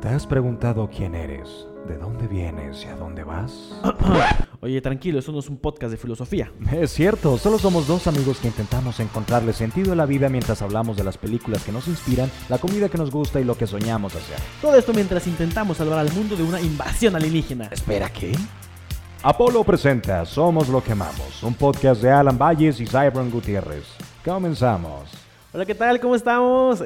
¿Te has preguntado quién eres? ¿De dónde vienes y a dónde vas? Oye, tranquilo, eso no es un podcast de filosofía. Es cierto, solo somos dos amigos que intentamos encontrarle sentido a la vida mientras hablamos de las películas que nos inspiran, la comida que nos gusta y lo que soñamos hacer. Todo esto mientras intentamos salvar al mundo de una invasión alienígena. Espera, ¿qué? Apolo presenta Somos lo que amamos, un podcast de Alan Valles y Cybron Gutiérrez. Comenzamos. Hola, ¿qué tal? ¿Cómo estamos?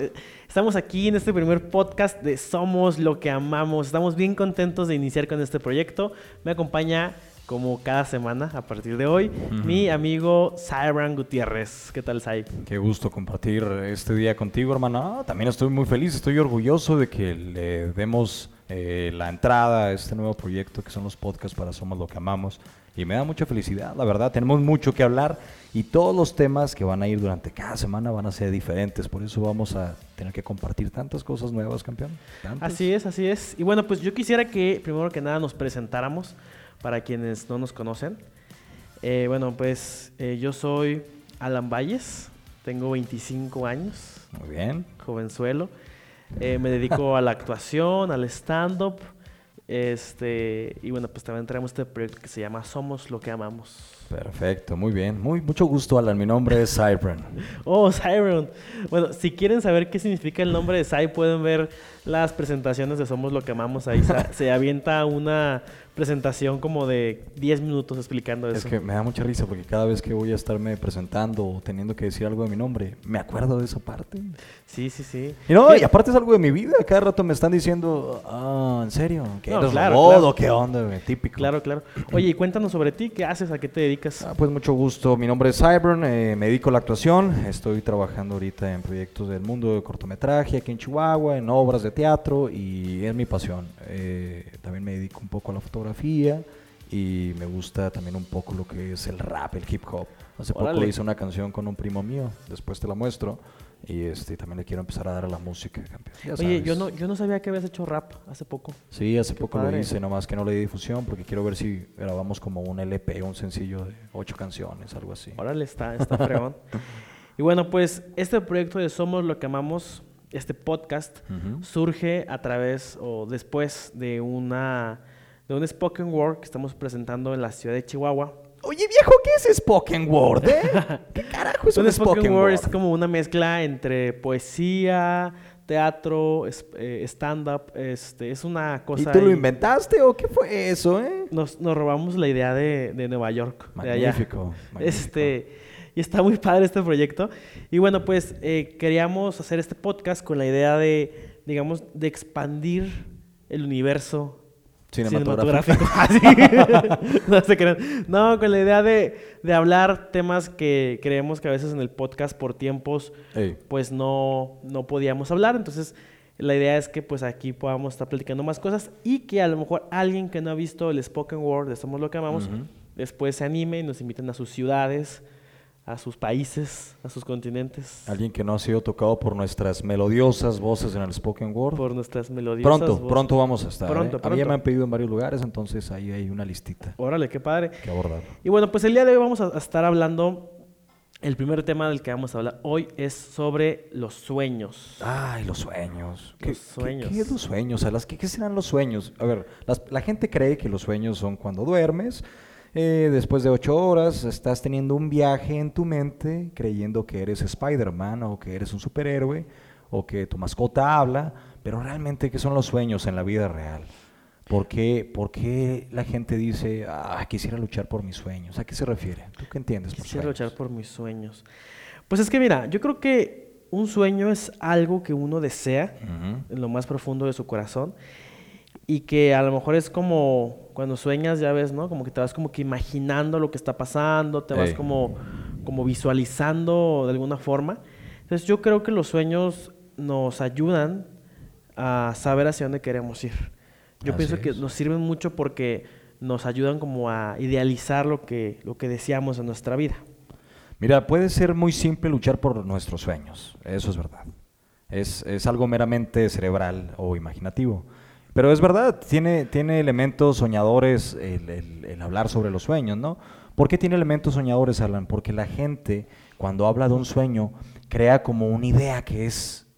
Estamos aquí en este primer podcast de Somos lo que amamos. Estamos bien contentos de iniciar con este proyecto. Me acompaña como cada semana a partir de hoy, mi amigo Cybran Gutiérrez. ¿Qué tal, Cy? Qué gusto compartir este día contigo, hermano. Ah, también estoy muy feliz, estoy orgulloso de que le demos eh, la entrada a este nuevo proyecto que son los podcasts para Somos lo que amamos. Y me da mucha felicidad, la verdad. Tenemos mucho que hablar y todos los temas que van a ir durante cada semana van a ser diferentes. Por eso vamos a tener que compartir tantas cosas nuevas, campeón. Así es, así es. Y bueno, pues yo quisiera que primero que nada nos presentáramos para quienes no nos conocen. Eh, bueno, pues eh, yo soy Alan Valles, tengo 25 años. Muy bien. Jovenzuelo. Eh, me dedico a la actuación, al stand-up. Este, y bueno, pues también traemos este proyecto que se llama Somos lo que amamos. Perfecto, muy bien. Muy, mucho gusto, Alan. Mi nombre es Cypron. oh, Cypron. Bueno, si quieren saber qué significa el nombre de Cy, pueden ver las presentaciones de Somos lo que amamos. Ahí se avienta una presentación como de 10 minutos explicando eso. Es que me da mucha risa porque cada vez que voy a estarme presentando o teniendo que decir algo de mi nombre, me acuerdo de esa parte. Sí, sí, sí. Y no, y aparte es algo de mi vida. Cada rato me están diciendo, ah, ¿en serio? ¿Qué no, claro, ¿Qué onda? Típico. Claro, claro. Oye, y cuéntanos sobre ti. ¿Qué haces? ¿A qué te dedicas? Ah, pues mucho gusto. Mi nombre es Cybern. Eh, me dedico a la actuación. Estoy trabajando ahorita en proyectos del mundo de cortometraje aquí en Chihuahua, en obras de teatro y es mi pasión. Eh, también me dedico un poco a la fotografía y me gusta también un poco lo que es el rap, el hip hop. Hace poco hice una canción con un primo mío, después te la muestro. Y este, también le quiero empezar a dar a la música, campeón. Oye, yo no, yo no sabía que habías hecho rap hace poco. Sí, hace poco lo hice, nomás que no le di difusión porque quiero ver si grabamos como un LP, un sencillo de ocho canciones, algo así. Órale, está, está fregón. y bueno, pues este proyecto de Somos lo que amamos, este podcast, surge a través o después de una de un spoken word que estamos presentando en la ciudad de Chihuahua. Oye, viejo, ¿qué es spoken word? Eh? ¿Qué carajo es un, un spoken, word? Es como una mezcla entre poesía, teatro, eh, stand-up. Este, es una cosa. ¿Y tú lo inventaste o qué fue eso, eh? Nos, nos robamos la idea de, de Nueva York. Magnífico, de Este, y está muy padre este proyecto. Y bueno, pues eh, queríamos hacer este podcast con la idea de, digamos, de expandir el universo cinematográfico. no se crean. No, con la idea de, de, hablar temas que creemos que a veces en el podcast por tiempos pues no, no podíamos hablar. Entonces, la idea es que pues aquí podamos estar platicando más cosas y que a lo mejor alguien que no ha visto el spoken word de Somos lo que amamos, después se anime y nos inviten a sus ciudades, a sus países, a sus continentes. Alguien que no ha sido tocado por nuestras melodiosas voces en el spoken word. Por nuestras melodiosas Pronto, pronto vamos a estar. Pronto, ¿eh? pronto. A mí me han pedido en varios lugares, entonces ahí hay una listita. Órale, qué padre. Que abordar. Y bueno, pues el día de hoy vamos a estar hablando, el primer tema del que vamos a hablar hoy es sobre los sueños. Ay, los sueños. ¿Qué, sueños. ¿Qué, es los sueños? ¿qué, ¿Qué serán los sueños? A ver, la gente cree que los sueños son cuando duermes eh, después de ocho horas estás teniendo un viaje en tu mente creyendo que eres Spider-Man o que eres un superhéroe o que tu mascota habla, pero realmente ¿qué son los sueños en la vida real? ¿Por qué, ¿Por qué, la gente dice, ah, quisiera luchar por mis sueños? ¿A qué se refiere? ¿Tú qué entiendes? Por quisiera luchar por mis sueños. Pues es que mira, yo creo que un sueño es algo que uno desea en lo más profundo de su corazón y que a lo mejor es como cuando sueñas, ya ves, ¿no? Como que te vas como que imaginando lo que está pasando, te vas como, como visualizando de alguna forma. Entonces yo creo que los sueños nos ayudan a saber hacia dónde queremos ir. Yo pienso que nos sirven mucho porque nos ayudan como a idealizar lo que, lo que deseamos en nuestra vida. Mira, puede ser muy simple luchar por nuestros sueños, eso es verdad. Es, es algo meramente cerebral o imaginativo. Pero es verdad, tiene, tiene elementos soñadores el, hablar sobre los sueños, ¿no? ¿Por qué tiene elementos soñadores, Alan? Porque la gente, cuando habla de un sueño, crea como una idea que es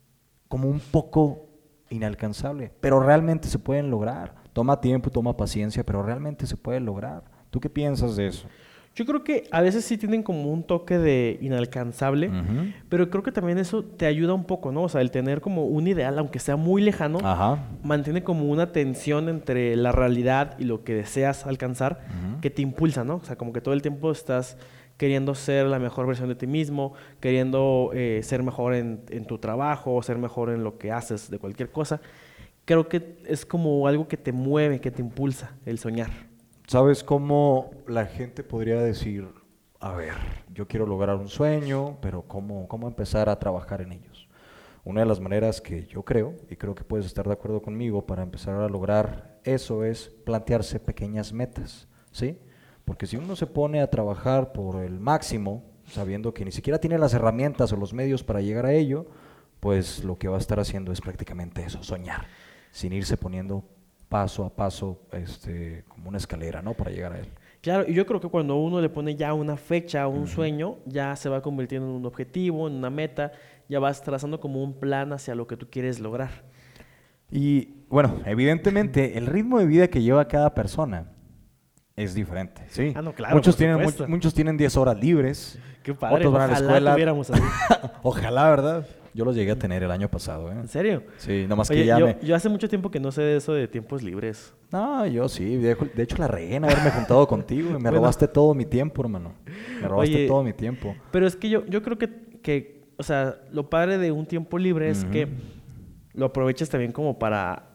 como un poco inalcanzable, pero realmente se pueden lograr. Toma tiempo, toma paciencia, pero realmente se puede lograr. ¿Tú qué piensas de eso? Yo creo que a veces sí tienen como un toque de inalcanzable, pero creo que también eso te ayuda un poco, ¿no? O sea, el tener como un ideal, aunque sea muy lejano, mantiene como una tensión entre la realidad y lo que deseas alcanzar que te impulsa, ¿no? O sea, como que todo el tiempo estás queriendo ser la mejor versión de ti mismo, queriendo eh, ser mejor en, en tu trabajo, ser mejor en lo que haces de cualquier cosa. Creo que es como algo que te mueve, que te impulsa el soñar. ¿Sabes cómo la gente podría decir, a ver, yo quiero lograr un sueño, pero ¿cómo, cómo empezar a trabajar en ellos? Una de las maneras que yo creo, y creo que puedes estar de acuerdo conmigo, para empezar a lograr eso es plantearse pequeñas metas, ¿sí? Porque si uno se pone a trabajar por el máximo, sabiendo que ni siquiera tiene las herramientas o los medios para llegar a ello, pues lo que va a estar haciendo es prácticamente eso, soñar, sin irse poniendo paso a paso, este, como una escalera, ¿no? Para llegar a él. Claro, y yo creo que cuando uno le pone ya una fecha, un sueño, ya se va convirtiendo en un objetivo, en una meta, ya vas trazando como un plan hacia lo que tú quieres lograr. Y bueno, evidentemente el ritmo de vida que lleva cada persona es diferente, ¿sí? Ah, no, claro, muchos tienen muchos, tienen 10 horas libres. Qué padre, otros van a la escuela. Ojalá, ¿verdad? Yo los llegué a tener el año pasado, ¿eh? ¿En serio? Sí, nomás que ya yo, me... yo hace mucho tiempo que no sé de eso de tiempos libres. No, yo sí. De, hecho, la regué en haberme juntado contigo. Me robaste todo mi tiempo, hermano. Me robaste todo mi tiempo. Pero es que yo, yo creo que, que, o sea, lo padre de un tiempo libre es que lo aproveches también como para,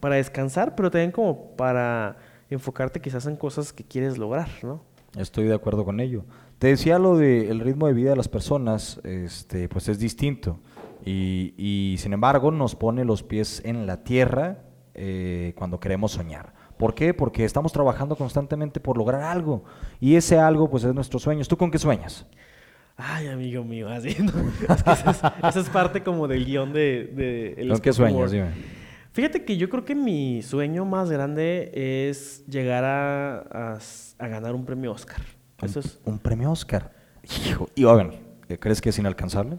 para descansar, pero también como para enfocarte quizás en cosas que quieres lograr, ¿no? Estoy de acuerdo con ello. Te decía lo del ritmo de vida de las personas, este, pues es distinto. Y, y, sin embargo nos pone los pies en la tierra eh, cuando queremos soñar. ¿Por qué? Porque estamos trabajando constantemente por lograr algo. Y ese algo, pues es nuestros sueños. ¿Tú con qué sueñas? Ay, amigo mío, así, ¿no? esa, es, parte como del guion de... de ¿Con qué sueñas? Dime. Fíjate que yo creo que mi sueño más grande es llegar a, a ganar un premio Oscar. Eso es... Un premio Oscar. Hijo, y bueno, ¿crees que es inalcanzable?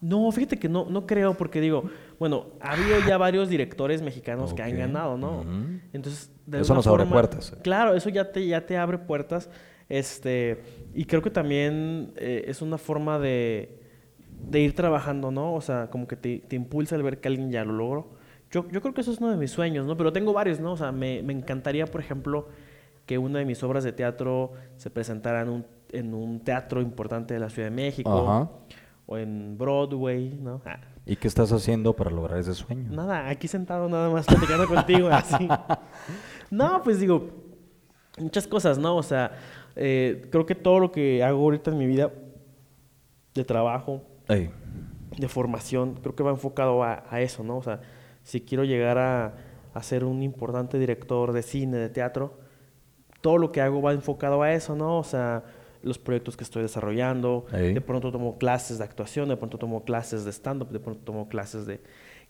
No, fíjate que no, no creo, porque digo, bueno, ha habido ya varios directores mexicanos que han ganado, ¿no? Entonces, eso nos abre puertas. Claro, eso ya te, ya te abre puertas. Este, y creo que también eh, es una forma de, de, ir trabajando, ¿no? O sea, como que te, te, impulsa el ver que alguien ya lo logró. Yo, yo creo que eso es uno de mis sueños, ¿no? Pero tengo varios, ¿no? O sea, me, me encantaría, por ejemplo, que una de mis obras de teatro se presentara en un, en un teatro importante de la Ciudad de México o en Broadway, ¿no? Ah. ¿Y qué estás haciendo para lograr ese sueño? Nada, aquí sentado nada más platicando contigo, así. No, pues digo, muchas cosas, ¿no? O sea, eh, creo que todo lo que hago ahorita en mi vida de trabajo, de formación, creo que va enfocado a, a, eso, ¿no? O sea, si quiero llegar a, a ser un importante director de cine, de teatro, todo lo que hago va enfocado a eso, ¿no? O sea, los proyectos que estoy desarrollando, de pronto tomo clases de actuación, de pronto tomo clases de stand-up, de pronto tomo clases de...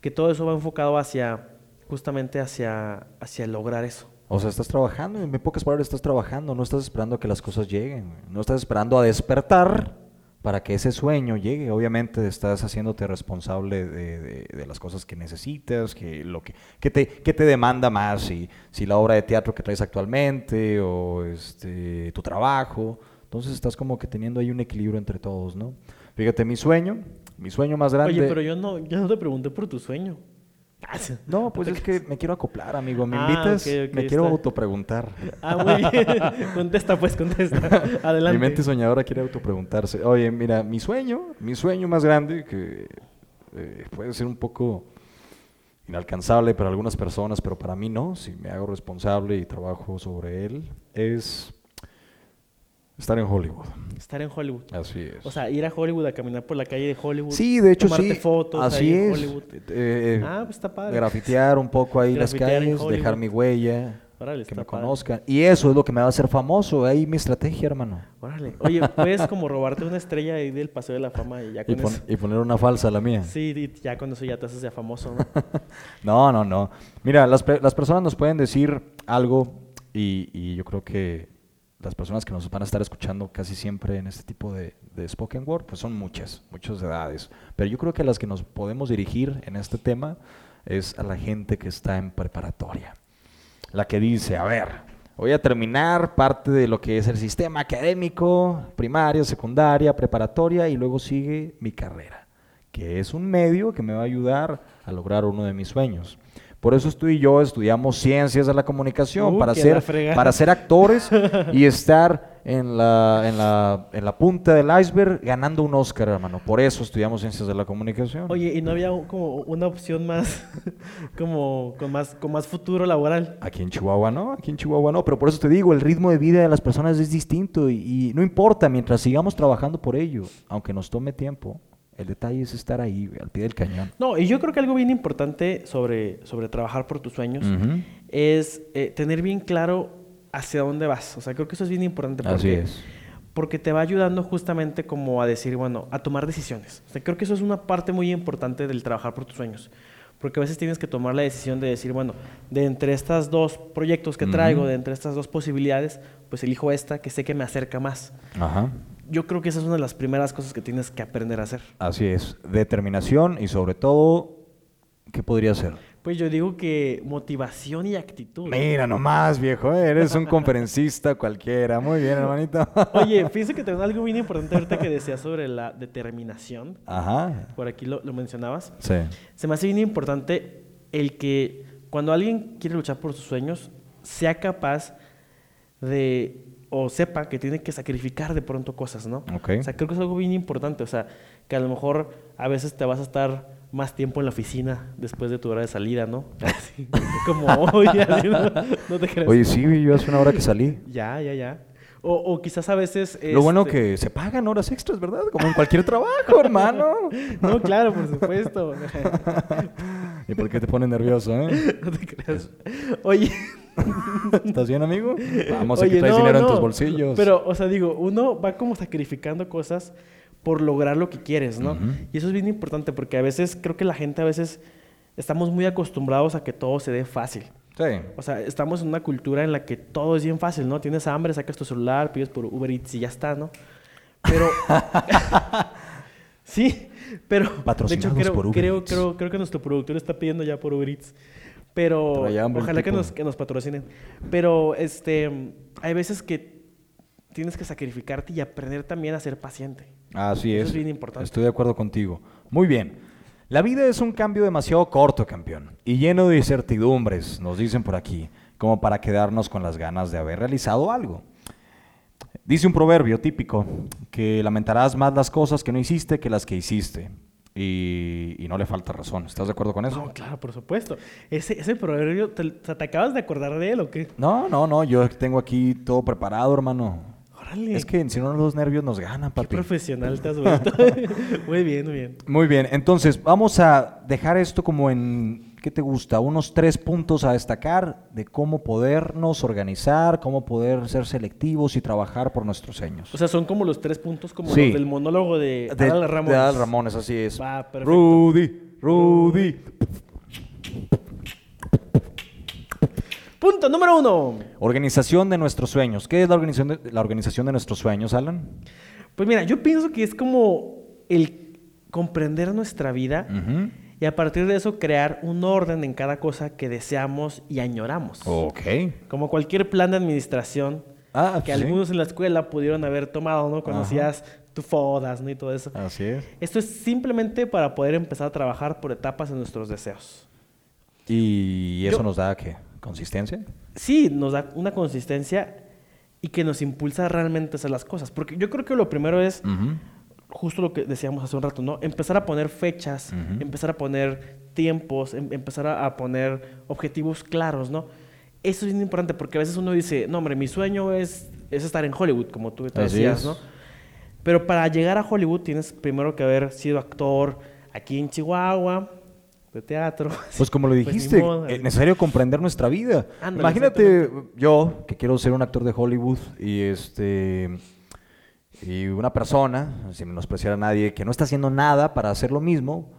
Que todo eso va enfocado hacia, justamente hacia, hacia lograr eso. O sea, estás trabajando, en pocas palabras estás trabajando, no estás esperando a que las cosas lleguen, no estás esperando a despertar para que ese sueño llegue. Obviamente estás haciéndote responsable de, de, las cosas que necesitas, que, lo que, que, te, que te demanda más, si, si la obra de teatro que traes actualmente o este, tu trabajo. Entonces estás como que teniendo ahí un equilibrio entre todos, ¿no? Fíjate, mi sueño, mi sueño más grande... Oye, pero yo no, yo no te pregunté por tu sueño. No, pues es que me quiero acoplar, amigo. ¿Me ah, invitas? me quiero autopreguntar. Ah, muy bien. contesta, pues, contesta. Adelante. Mi mente soñadora quiere autopreguntarse. Oye, mira, mi sueño, mi sueño más grande, que eh, puede ser un poco inalcanzable para algunas personas, pero para mí no, si me hago responsable y trabajo sobre él, es Estar en Hollywood. Estar en Hollywood. Así es. O sea, ir a Hollywood a caminar por la calle de Hollywood. Sí, de hecho tomarte sí. fotos Así ahí es. en Hollywood. Eh, eh, ah, pues está padre. Grafitear un poco ahí las calles, dejar mi huella. Órale, que me conozcan. Y eso es lo que me va a hacer famoso. Ahí mi estrategia, hermano. Órale. Oye, puedes como robarte una estrella ahí del Paseo de la Fama y ya con eso... y poner una falsa a la mía. Sí, y ya con eso ya te haces ya famoso, ¿no? no, no, no. Mira, las, las personas nos pueden decir algo y, y yo creo que las personas que nos van a estar escuchando casi siempre en este tipo de, spoken word, pues son muchas, muchas edades. Pero yo creo que las que nos podemos dirigir en este tema es a la gente que está en preparatoria. La que dice, a ver, voy a terminar parte de lo que es el sistema académico, primaria, secundaria, preparatoria, y luego sigue mi carrera, que es un medio que me va a ayudar a lograr uno de mis sueños. Por eso tú y yo estudiamos ciencias de la comunicación, Uh, para, ser, para ser actores y estar en la, en, la, en la punta del iceberg ganando un Oscar, hermano. Por eso estudiamos ciencias de la comunicación. Oye, ¿y no había como una opción más, como con más, con más futuro laboral? Aquí en Chihuahua no, aquí en Chihuahua no, pero por eso te digo, el ritmo de vida de las personas es distinto y, y no importa, mientras sigamos trabajando por ello, aunque nos tome tiempo, el detalle es estar ahí, güey, al pie del cañón. No, y yo creo que algo bien importante sobre, sobre trabajar por tus sueños es eh, tener bien claro hacia dónde vas. O sea, creo que eso es bien importante porque, Así es. porque te va ayudando justamente como a decir, bueno, a tomar decisiones. O sea, creo que eso es una parte muy importante del trabajar por tus sueños. Porque a veces tienes que tomar la decisión de decir, bueno, de entre estas dos proyectos que traigo, de entre estas dos posibilidades, pues elijo esta que sé que me acerca más. Ajá. Yo creo que esa es una de las primeras cosas que tienes que aprender a hacer. Así es, determinación y sobre todo, ¿qué podría ser? Pues yo digo que motivación y actitud. Mira nomás, viejo, eres un conferencista cualquiera. Muy bien, hermanito. Oye, fíjese que tengo algo bien importante ahorita que decía sobre la determinación. Ajá. Por aquí lo, lo mencionabas. Sí. Se me hace bien importante el que cuando alguien quiere luchar por sus sueños, sea capaz de, o sepa que tiene que sacrificar de pronto cosas, ¿no? Ok. O sea, creo que es algo bien importante. O sea, que a lo mejor a veces te vas a estar más tiempo en la oficina después de tu hora de salida, ¿no? Así, como hoy, ¿no? No te creas. Oye, sí, yo hace una hora que salí. Ya, ya, ya. O, o quizás a veces... Lo bueno este, que se pagan horas extras, ¿verdad? Como en cualquier trabajo, hermano. No, claro, por supuesto. ¿Y por qué te pone nervioso, eh? no te creas. Oye, ¿Estás bien, amigo? Vamos, aquí oye, traes no, dinero en no. tus bolsillos. Pero, o sea, digo, uno va como sacrificando cosas por lograr lo que quieres, ¿no? Ujú. Y eso es bien importante porque a veces, creo que la gente a veces estamos muy acostumbrados a que todo se dé fácil. Sí. O sea, estamos en una cultura en la que todo es bien fácil, ¿no? Tienes hambre, sacas tu celular, pides por Uber Eats y ya está, ¿no? Pero... sí, pero... De hecho, Patrocinados creo, por Uber creo, Eats. creo, creo que nuestro productor está pidiendo ya por Uber Eats. Pero ojalá que nos, que nos patrocinen. Pero este, hay veces que tienes que sacrificarte y aprender también a ser paciente. Así Eso es. es bien importante. Estoy de acuerdo contigo. Muy bien. La vida es un cambio demasiado corto, campeón, y lleno de incertidumbres, nos dicen por aquí, como para quedarnos con las ganas de haber realizado algo. Dice un proverbio típico, que lamentarás más las cosas que no hiciste que las que hiciste. Y, y no le falta razón. ¿Estás de acuerdo con eso? No, claro, por supuesto. Ese, ese proverbio, ¿te, o sea, ¿te acabas de acordar de él o qué? No, no, no. Yo tengo aquí todo preparado, hermano. Órale. Es que si no los nervios nos ganan, Qué papi. profesional te has vuelto. muy bien, muy bien. Muy bien, entonces vamos a dejar esto como en, ¿qué te gusta? Unos tres puntos a destacar de cómo podernos organizar, cómo poder ser selectivos y trabajar por nuestros sueños. O sea, son como los tres puntos como Sí. los del monólogo de, de, Adal Ramones. de Adal Ramones, así es. Va, perfecto. Rudy, Rudy. Punto número uno. Organización de nuestros sueños. ¿Qué es la organización de, la organización de nuestros sueños, Alan? Pues mira, yo pienso que es como el comprender nuestra vida. Y a partir de eso crear un orden en cada cosa que deseamos y añoramos. Ok. Como cualquier plan de administración Ah, que sí. algunos en la escuela pudieron haber tomado, ¿no? Hacías tu fodas, ¿no? Y todo eso. Así es. Esto es simplemente para poder empezar a trabajar por etapas en nuestros deseos. ¿Y eso Yo- nos da qué? ¿Consistencia? Sí, nos da una consistencia y que nos impulsa realmente a hacer las cosas. Porque yo creo que lo primero es Ujú. Justo lo que decíamos hace un rato, ¿no? Empezar a poner fechas, Ujú. empezar a poner tiempos, em- empezar a, a poner objetivos claros, ¿no? Eso es importante porque a veces uno dice, no, hombre, mi sueño es, es estar en Hollywood, como tú te decías. ¿no? Pero para llegar a Hollywood tienes primero que haber sido actor aquí en Chihuahua, de teatro. Pues como lo ni dijiste, modo, es necesario comprender nuestra vida. Imagínate yo, que quiero ser un actor de Hollywood, y este y una persona, sin menospreciar a nadie, que no está haciendo nada para hacer lo mismo,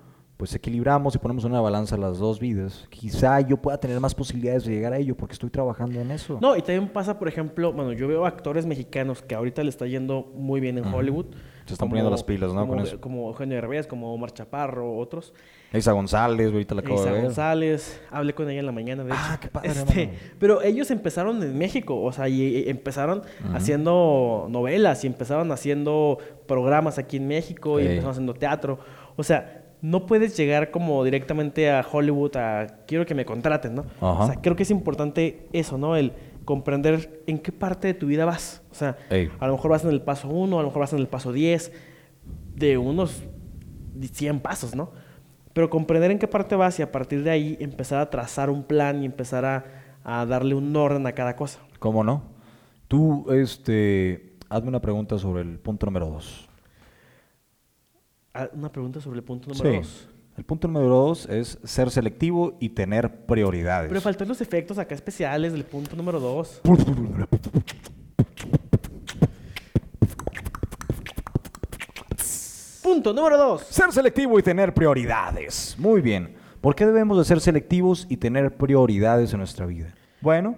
pues equilibramos y ponemos en una balanza las dos vidas. Quizá yo pueda tener más posibilidades de llegar a ello porque estoy trabajando en eso. No, y también pasa, por ejemplo, bueno, yo veo actores mexicanos que ahorita le está yendo muy bien en. Hollywood, Se están poniendo las pilas, ¿no? Como, Con eso. como Eugenio como Omar Chaparro, otros. Isa González, ahorita la acabo Isa de ver. González, hablé con ella en la mañana, de Ah, qué padre, Este, pero ellos empezaron en México, o sea, y, y empezaron haciendo novelas y empezaron haciendo programas aquí en México y empezaron haciendo teatro. O sea, no puedes llegar como directamente a Hollywood a quiero que me contraten, ¿no? O sea, creo que es importante eso, ¿no? El comprender en qué parte de tu vida vas. O sea, a lo mejor vas en el paso 1, a lo mejor vas en el paso 10, de unos 100 pasos, ¿no? Pero comprender en qué parte vas y a partir de ahí empezar a trazar un plan y empezar a, a darle un orden a cada cosa. ¿Cómo no? Tú, este, hazme una pregunta sobre el punto número dos. Ah, Una pregunta sobre el punto número 2. El punto número dos es ser selectivo y tener prioridades. Pero faltan los efectos acá especiales del punto número 2. Punto número 2. Ser selectivo y tener prioridades. Muy bien. ¿Por qué debemos de ser selectivos y tener prioridades en nuestra vida? Bueno,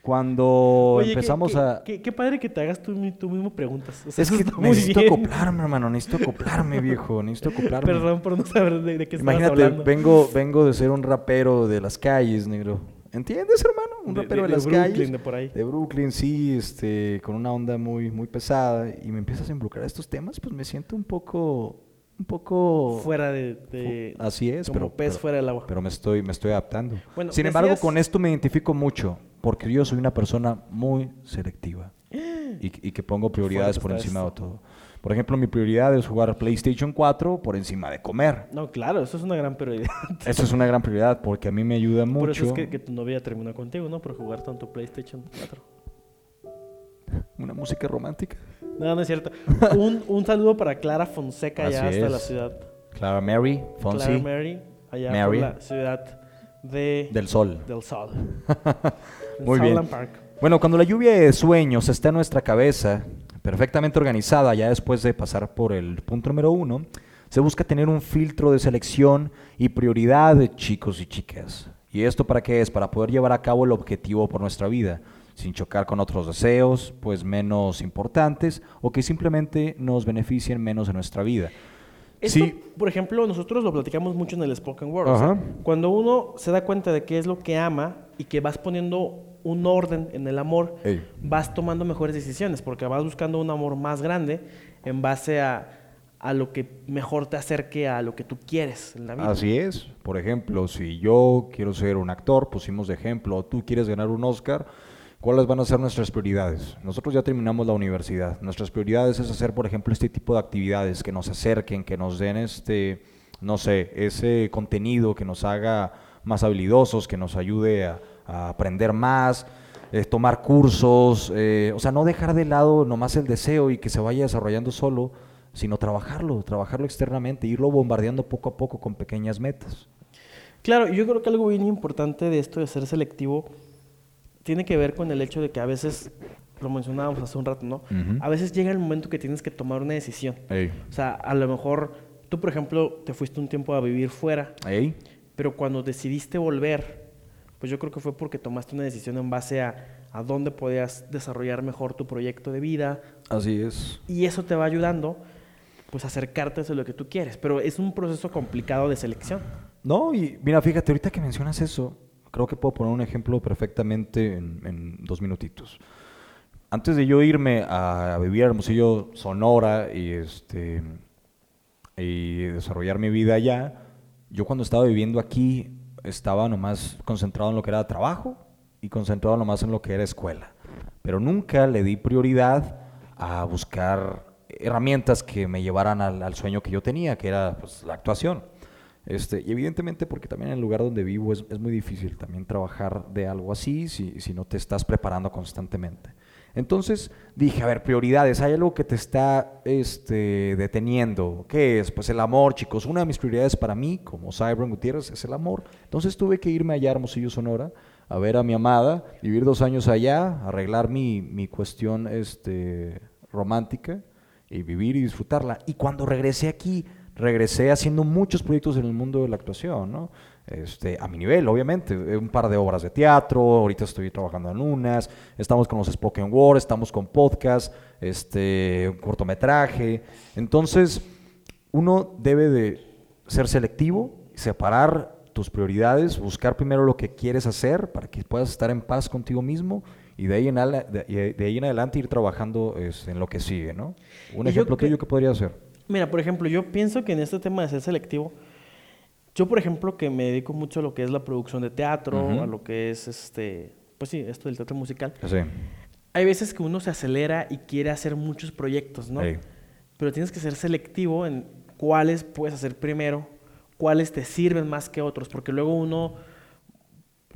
cuando empezamos qué, a... Qué, qué padre que te hagas tú, mi- tú mismo preguntas. O sea, Es que necesito bien. acoplarme, hermano. Necesito acoplarme, viejo. Necesito acoplarme. Perdón por no saber de, de qué Imagínate, hablando. vengo, vengo de ser un rapero de las calles, negro. ¿Entiendes, hermano? Un De- rapero de, las Brooklyn, calles. de por ahí. De Brooklyn, sí, este, con una onda muy, muy pesada. Y me empiezas a involucrar a estos temas, pues me siento un poco, un poco... Fuera de... de- Así es, como pero... pez pero- fuera del agua. Pero me estoy, me estoy adaptando. Bueno, Sin embargo, decías- con esto me identifico mucho, porque yo soy una persona muy selectiva y, y que pongo prioridades por encima de todo. Por ejemplo, mi prioridad es jugar PlayStation 4 por encima de comer. No, claro, eso es una gran prioridad. Eso es una gran prioridad porque a mí me ayuda mucho. Por eso es que, que tu novia terminó contigo, ¿no? Por jugar tanto PlayStation 4. Una música romántica. No, no es cierto. un, un saludo para Clara Fonseca allá hasta la ciudad. Clara Mary, Fonsi, Clara Mary, allá Mary. por la ciudad de, del sol. del Sol. Muy bien. Park. Bueno, cuando la lluvia de sueños está en nuestra cabeza, perfectamente organizada, ya después de pasar por el punto número uno, se busca tener un filtro de selección y prioridad de chicos y chicas. ¿Y esto para qué es? Para poder llevar a cabo el objetivo por nuestra vida, sin chocar con otros deseos, pues menos importantes, o que simplemente nos beneficien menos en nuestra vida. Esto, Sí. por ejemplo, nosotros lo platicamos mucho en el Spoken Word. o sea, Ajá. cuando uno se da cuenta de qué es lo que ama y que vas poniendo un orden en el amor, Ey. vas tomando mejores decisiones porque vas buscando un amor más grande en base a, a lo que mejor te acerque a lo que tú quieres en la vida. Así es. Por ejemplo, si yo quiero ser un actor, pusimos de ejemplo, tú quieres ganar un Oscar, ¿cuáles van a ser nuestras prioridades? Nosotros ya terminamos la universidad. Nuestras prioridades es hacer, por ejemplo, este tipo de actividades que nos acerquen, que nos den este, no sé, ese contenido que nos haga más habilidosos, que nos ayude a, a aprender más, tomar cursos, eh, o sea, no dejar de lado nomás el deseo y que se vaya desarrollando solo, sino trabajarlo, trabajarlo externamente, irlo bombardeando poco a poco con pequeñas metas. Claro, yo creo que algo bien importante de esto de ser selectivo tiene que ver con el hecho de que a veces, lo mencionábamos hace un rato, ¿no? A veces llega el momento que tienes que tomar una decisión. Ey. O sea, a lo mejor tú, por ejemplo, te fuiste un tiempo a vivir fuera, Ey. pero cuando decidiste volver, pues yo creo que fue porque tomaste una decisión en base a, a dónde podías desarrollar mejor tu proyecto de vida Así es. y eso te va ayudando pues a acercarte a lo que tú quieres, pero es un proceso complicado de selección. No, y mira, fíjate, ahorita que mencionas eso, creo que puedo poner un ejemplo perfectamente en, en dos minutitos. Antes de yo irme a, vivir a Hermosillo, Sonora, y, este, y desarrollar mi vida allá, yo cuando estaba viviendo aquí estaba nomás concentrado en lo que era trabajo y concentrado nomás en lo que era escuela. Pero nunca le di prioridad a buscar herramientas que me llevaran al, sueño que yo tenía, que era pues, la actuación. Este, y evidentemente porque también en el lugar donde vivo es, es muy difícil también trabajar de algo así si, si no te estás preparando constantemente. Entonces dije, a ver, prioridades, hay algo que te está este, deteniendo. ¿Qué es? Pues el amor, chicos. Una de mis prioridades para mí, como Cyber Gutiérrez, es el amor. Entonces tuve que irme allá a Hermosillo, Sonora, a ver a mi amada, vivir dos años allá, arreglar mi, mi cuestión este, romántica y vivir y disfrutarla. Y cuando regresé aquí, regresé haciendo muchos proyectos en el mundo de la actuación, ¿no? Este, a mi nivel, obviamente. Eh, un par de obras de teatro, ahorita estoy trabajando en unas, estamos con los spoken word, estamos con podcast, este, un cortometraje. Entonces, uno debe de ser selectivo, separar tus prioridades, buscar primero lo que quieres hacer para que puedas estar en paz contigo mismo y de ahí en, de, ahí en adelante ir trabajando este, en lo que sigue, ¿no? Un ejemplo tuyo, ¿qué podría ser? Mira, por ejemplo, yo pienso que en este tema de ser selectivo, yo, por ejemplo, que me dedico mucho a lo que es la producción de teatro, a lo que es, este, pues sí, esto del teatro musical. Sí. Hay veces que uno se acelera y quiere hacer muchos proyectos, ¿no? Pero tienes que ser selectivo en cuáles puedes hacer primero, cuáles te sirven más que otros, porque luego uno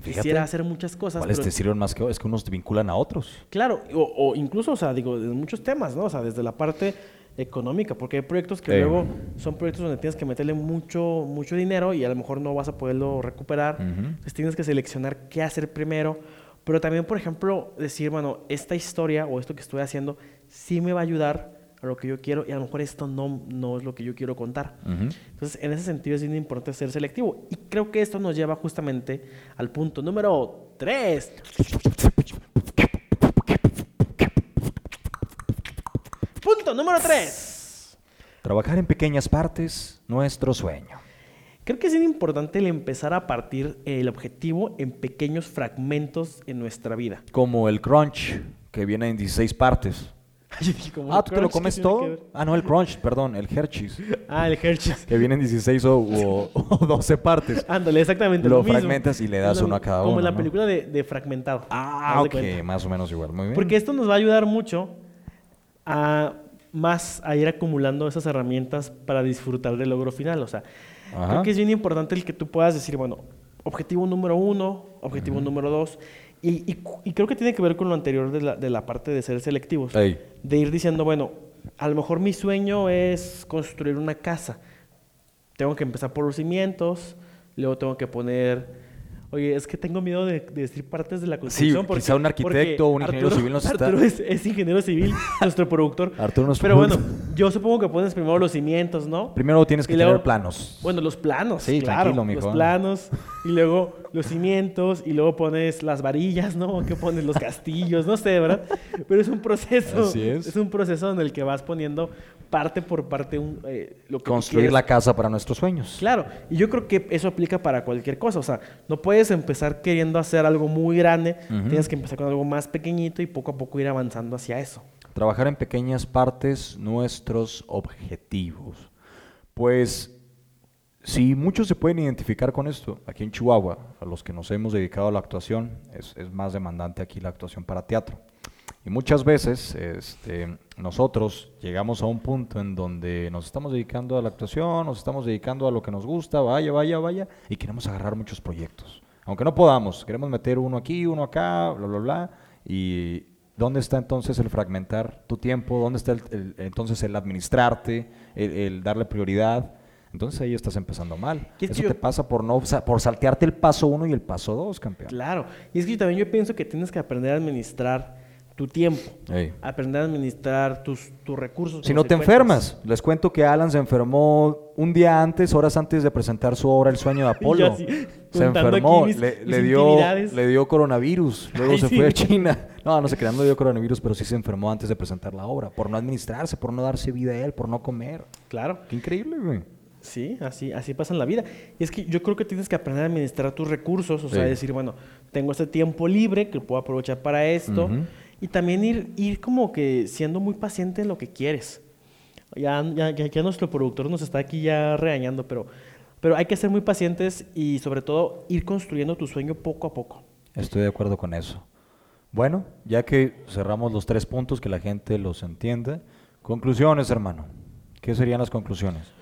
quisiera hacer muchas cosas. ¿Cuáles te sirven más que otros? Es que unos te vinculan a otros. Claro, o, o incluso, o sea, digo, en muchos temas, ¿no? O sea, desde la parte económica, porque hay proyectos que luego son proyectos donde tienes que meterle mucho, mucho dinero y a lo mejor no vas a poderlo recuperar. Entonces tienes que seleccionar qué hacer primero. Pero también, por ejemplo, decir, bueno, esta historia o esto que estoy haciendo sí me va a ayudar a lo que yo quiero y a lo mejor esto no, no es lo que yo quiero contar. Entonces, en ese sentido es bien importante ser selectivo. Y creo que esto nos lleva justamente al punto número 3. Punto número 3. Trabajar en pequeñas partes, nuestro sueño. Creo que es importante el empezar a partir el objetivo en pequeños fragmentos en nuestra vida. Como el crunch, que viene en 16 partes. ah, ¿tú te lo comes todo? Ah, no, el crunch, perdón, el Hershey's. Ah, el Hershey's. Que viene en 16 o, 12 partes. Ándale, exactamente. Lo, fragmentas y le das uno a cada uno. Como en la película de, Fragmentado. Ah, ok, más o menos igual. Muy bien. Porque esto nos va a ayudar mucho a más a ir acumulando esas herramientas para disfrutar del logro final. O sea, creo que es bien importante el que tú puedas decir, bueno, objetivo número uno, objetivo número dos. Y, creo que tiene que ver con lo anterior de la, de la parte de ser selectivos. De ir diciendo, bueno, a lo mejor mi sueño es construir una casa. Tengo que empezar por los cimientos, luego tengo que poner Oye, es que tengo miedo de, decir partes de la construcción. Sí, porque, quizá un arquitecto o un ingeniero civil nos está... Arturo es, ingeniero civil, nuestro productor. Arturo nos Pero bueno, yo supongo que pones primero los cimientos, ¿no? Primero tienes que tener planos. Bueno, los planos, sí, claro. Los planos, y luego los cimientos, y luego pones las varillas, ¿no? ¿Qué pones? Los castillos, no sé, ¿verdad? Pero es un proceso. Así es. Es un proceso en el que vas poniendo parte por parte un, eh, lo que Construir la casa para nuestros sueños. Claro, y yo creo que eso aplica para cualquier cosa. O sea, no puedes empezar queriendo hacer algo muy grande, tienes que empezar con algo más pequeñito y poco a poco ir avanzando hacia eso. Trabajar en pequeñas partes nuestros objetivos. Pues si muchos se pueden identificar con esto, aquí en Chihuahua, a los que nos hemos dedicado a la actuación, es, es más demandante aquí la actuación para teatro. Y muchas veces este, nosotros llegamos a un punto en donde nos estamos dedicando a la actuación, nos estamos dedicando a lo que nos gusta, vaya, vaya, vaya, y queremos agarrar muchos proyectos. Aunque no podamos, queremos meter uno aquí, uno acá, bla, bla, bla. Y ¿dónde está entonces el fragmentar tu tiempo? ¿Dónde está entonces el administrarte, el, darle prioridad? Entonces ahí estás empezando mal. Eso te pasa por no por saltearte el paso uno y el paso dos, campeón. Claro. Y es que también yo pienso que tienes que aprender a administrar tu tiempo, aprender a administrar tus, tus recursos. Si no te enfermas, les cuento que Alan se enfermó un día antes, horas antes de presentar su obra El sueño de Apolo. se enfermó, le, dio, le dio coronavirus, luego se fue a China. No, no se crean, no dio coronavirus, pero sí se enfermó antes de presentar la obra, por no administrarse, por no darse vida a él, por no comer. Claro. Qué increíble, güey. Sí, así, así pasa en la vida. Y es que yo creo que tienes que aprender a administrar tus recursos, o sea, decir, bueno, tengo este tiempo libre que puedo aprovechar para esto. Y también ir, ir como que siendo muy paciente en lo que quieres. Ya, ya, ya, nuestro productor nos está aquí ya regañando, pero, pero hay que ser muy pacientes y sobre todo ir construyendo tu sueño poco a poco. Estoy de acuerdo con eso. Bueno, ya que cerramos los tres puntos, que la gente los entienda, conclusiones, hermano. ¿Qué serían las conclusiones?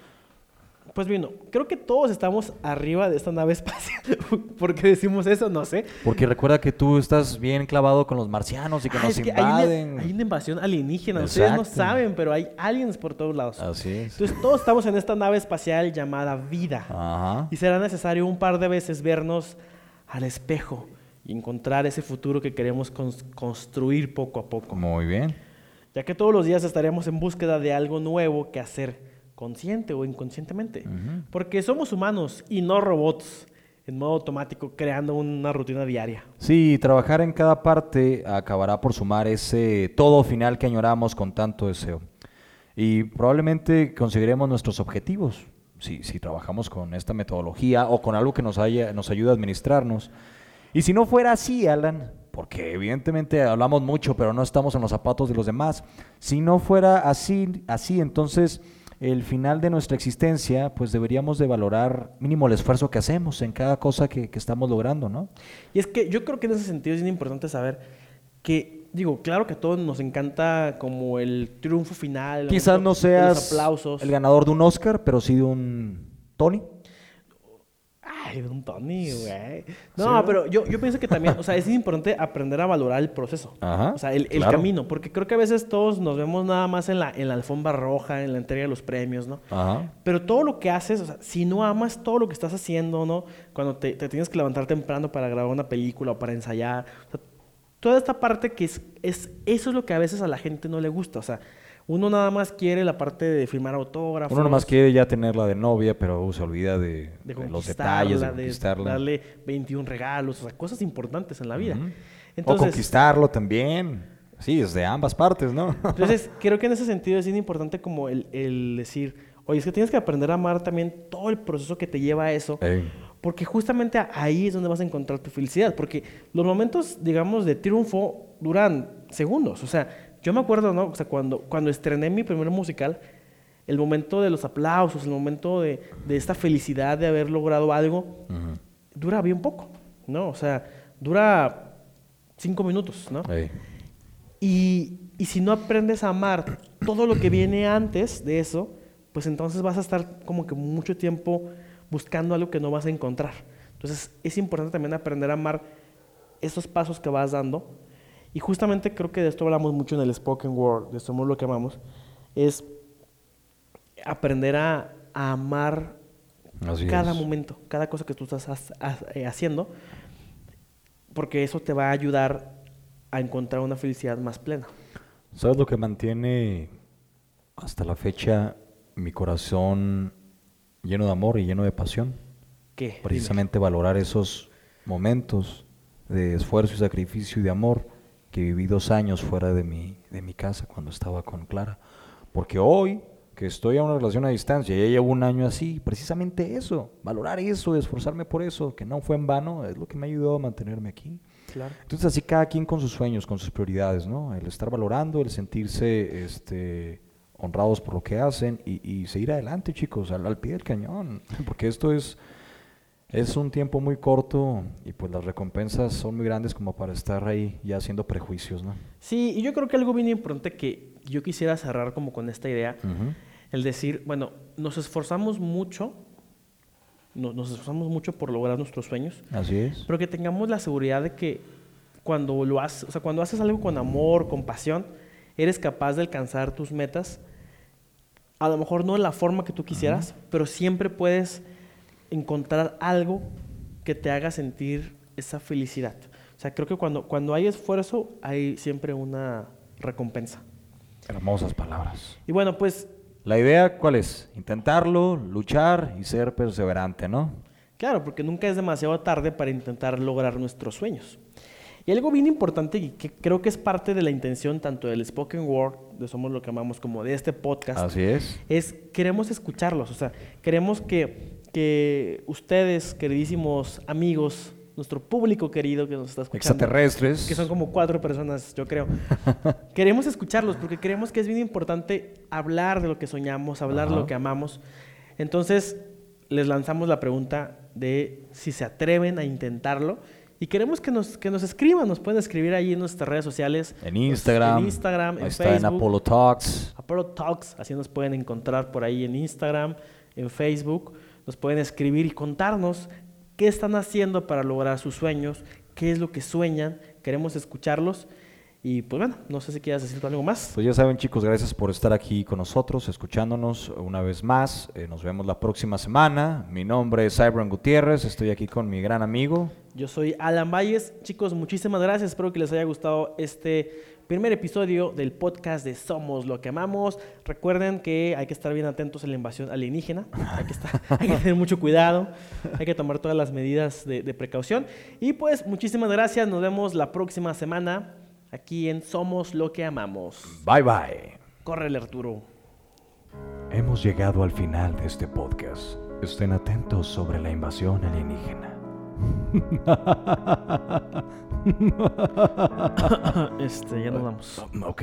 Pues bueno, creo que todos estamos arriba de esta nave espacial. ¿Por qué decimos eso? No sé. Porque recuerda que tú estás bien clavado con los marcianos y que ah, nos invaden. Hay una, invasión alienígena. Ustedes no saben, pero hay aliens por todos lados. Así es. Entonces todos estamos en esta nave espacial llamada vida. Ajá. Y será necesario un par de veces vernos al espejo y encontrar ese futuro que queremos construir poco a poco. Muy bien. Ya que todos los días estaremos en búsqueda de algo nuevo que hacer consciente o inconscientemente. Porque somos humanos y no robots. en modo automático, creando una rutina diaria. Sí, trabajar en cada parte acabará por sumar ese todo final que añoramos con tanto deseo. Y probablemente conseguiremos nuestros objetivos si, si trabajamos con esta metodología o con algo que nos, haya, nos ayude a administrarnos. Y si no fuera así, Alan, porque evidentemente hablamos mucho, pero no estamos en los zapatos de los demás, si no fuera así, así entonces el final de nuestra existencia, pues deberíamos de valorar mínimo el esfuerzo que hacemos en cada cosa que, que estamos logrando, ¿no? Y es que yo creo que en ese sentido es importante saber que, digo, claro que a todos nos encanta como el triunfo final. Quizás no seas los aplausos. el ganador de un Oscar, pero sí de un Tony. Ay, un Tony, güey. No, pero yo, yo pienso que también, o sea, es importante aprender a valorar el proceso. Ajá, O sea, el, el claro. camino. Porque creo que a veces todos nos vemos nada más en la, en la alfombra roja, en la entrega de los premios, ¿no? Ajá. Pero todo lo que haces, o sea, si no amas todo lo que estás haciendo, ¿no? Cuando te, te tienes que levantar temprano para grabar una película o para ensayar, o sea, toda esta parte que es, es, eso es lo que a veces a la gente no le gusta, o sea, uno nada más quiere la parte de firmar autógrafos. Uno nomás quiere ya tenerla de novia, pero uh, se olvida de, de de los detalles, de conquistarla, de, conquistarla. darle 21 regalos, o sea, cosas importantes en la vida. Ujú. o Entonces, conquistarlo también. Sí, es de ambas partes, ¿no? entonces, creo que en ese sentido es importante como el, el decir, oye, es que tienes que aprender a amar también todo el proceso que te lleva a eso. Ey. Porque justamente ahí es donde vas a encontrar tu felicidad. Porque los momentos, digamos, de triunfo duran segundos. O sea, yo me acuerdo, ¿no? O sea, cuando, cuando estrené mi primer musical, el momento de los aplausos, el momento de, de esta felicidad de haber logrado algo, dura bien poco, ¿no? O sea, dura cinco minutos, ¿no? Y, y si no aprendes a amar todo lo que viene antes de eso, pues entonces vas a estar como que mucho tiempo buscando algo que no vas a encontrar. Entonces es importante también aprender a amar esos pasos que vas dando. Y justamente creo que de esto hablamos mucho en el Spoken Word, de Somos lo que amamos, es aprender a, a amar Así cada es. momento, cada cosa que tú estás ha- ha- eh, haciendo, porque eso te va a ayudar a encontrar una felicidad más plena. ¿Sabes lo que mantiene hasta la fecha mi corazón lleno de amor y lleno de pasión? ¿Qué? Dime. Precisamente valorar esos momentos de esfuerzo y sacrificio y de amor que viví dos años fuera de mi, de mi casa cuando estaba con Clara. Porque hoy, que estoy a una relación a distancia, ya llevo un año así, precisamente eso, valorar eso, esforzarme por eso, que no fue en vano, es lo que me ayudó a mantenerme aquí. Claro. Entonces así cada quien con sus sueños, con sus prioridades, ¿no? El estar valorando, el sentirse este, honrados por lo que hacen y, y seguir adelante, chicos, al, al pie del cañón, porque esto es, es un tiempo muy corto y pues las recompensas son muy grandes como para estar ahí ya haciendo prejuicios, ¿no? Sí, y yo creo que algo bien importante que yo quisiera cerrar como con esta idea, el decir, bueno, nos esforzamos mucho, no- nos esforzamos mucho por lograr nuestros sueños, Así es. pero que tengamos la seguridad de que cuando lo haces, o sea, cuando haces algo con amor, con pasión, eres capaz de alcanzar tus metas. A lo mejor no de la forma que tú quisieras, pero siempre puedes encontrar algo que te haga sentir esa felicidad. O sea, creo que cuando, cuando hay esfuerzo, hay siempre una recompensa. Hermosas palabras. Y bueno, pues La idea, ¿cuál es? Intentarlo, luchar y ser perseverante, ¿no? Claro, porque nunca es demasiado tarde para intentar lograr nuestros sueños. Y algo bien importante y que creo que es parte de la intención tanto del Spoken Word, de Somos lo que amamos, como de este podcast, Así es. es queremos escucharlos. O sea, queremos que, que ustedes, queridísimos amigos, nuestro público querido que nos está escuchando, Extraterrestres. que son como cuatro personas, yo creo. queremos escucharlos porque creemos que es bien importante hablar de lo que soñamos, hablar de lo que amamos. Entonces, les lanzamos la pregunta de si se atreven a intentarlo. Y queremos que nos, que nos escriban, nos pueden escribir ahí en nuestras redes sociales. En Instagram. En Instagram, Ahí en está en Facebook. Apollo Talks. Apollo Talks, así nos pueden encontrar por ahí en Instagram, en Facebook, nos pueden escribir y contarnos qué están haciendo para lograr sus sueños, qué es lo que sueñan, queremos escucharlos y pues bueno, no sé si quieras decir algo más. Pues ya saben chicos, gracias por estar aquí con nosotros, escuchándonos una vez más. Eh, nos vemos la próxima semana. Mi nombre es Cybrand Gutiérrez, estoy aquí con mi gran amigo. Yo soy Alan Valles, chicos, muchísimas gracias, espero que les haya gustado este primer episodio del podcast de Somos lo que amamos. Recuerden que hay que estar bien atentos a la invasión alienígena, hay que, estar, hay que tener mucho cuidado, hay que tomar todas las medidas de, de precaución. Y pues muchísimas gracias, nos vemos la próxima semana aquí en Somos lo que amamos. Bye bye. Córrele Arturo. Hemos llegado al final de este podcast. Estén atentos sobre la invasión alienígena. este, ya nos vamos. Ok.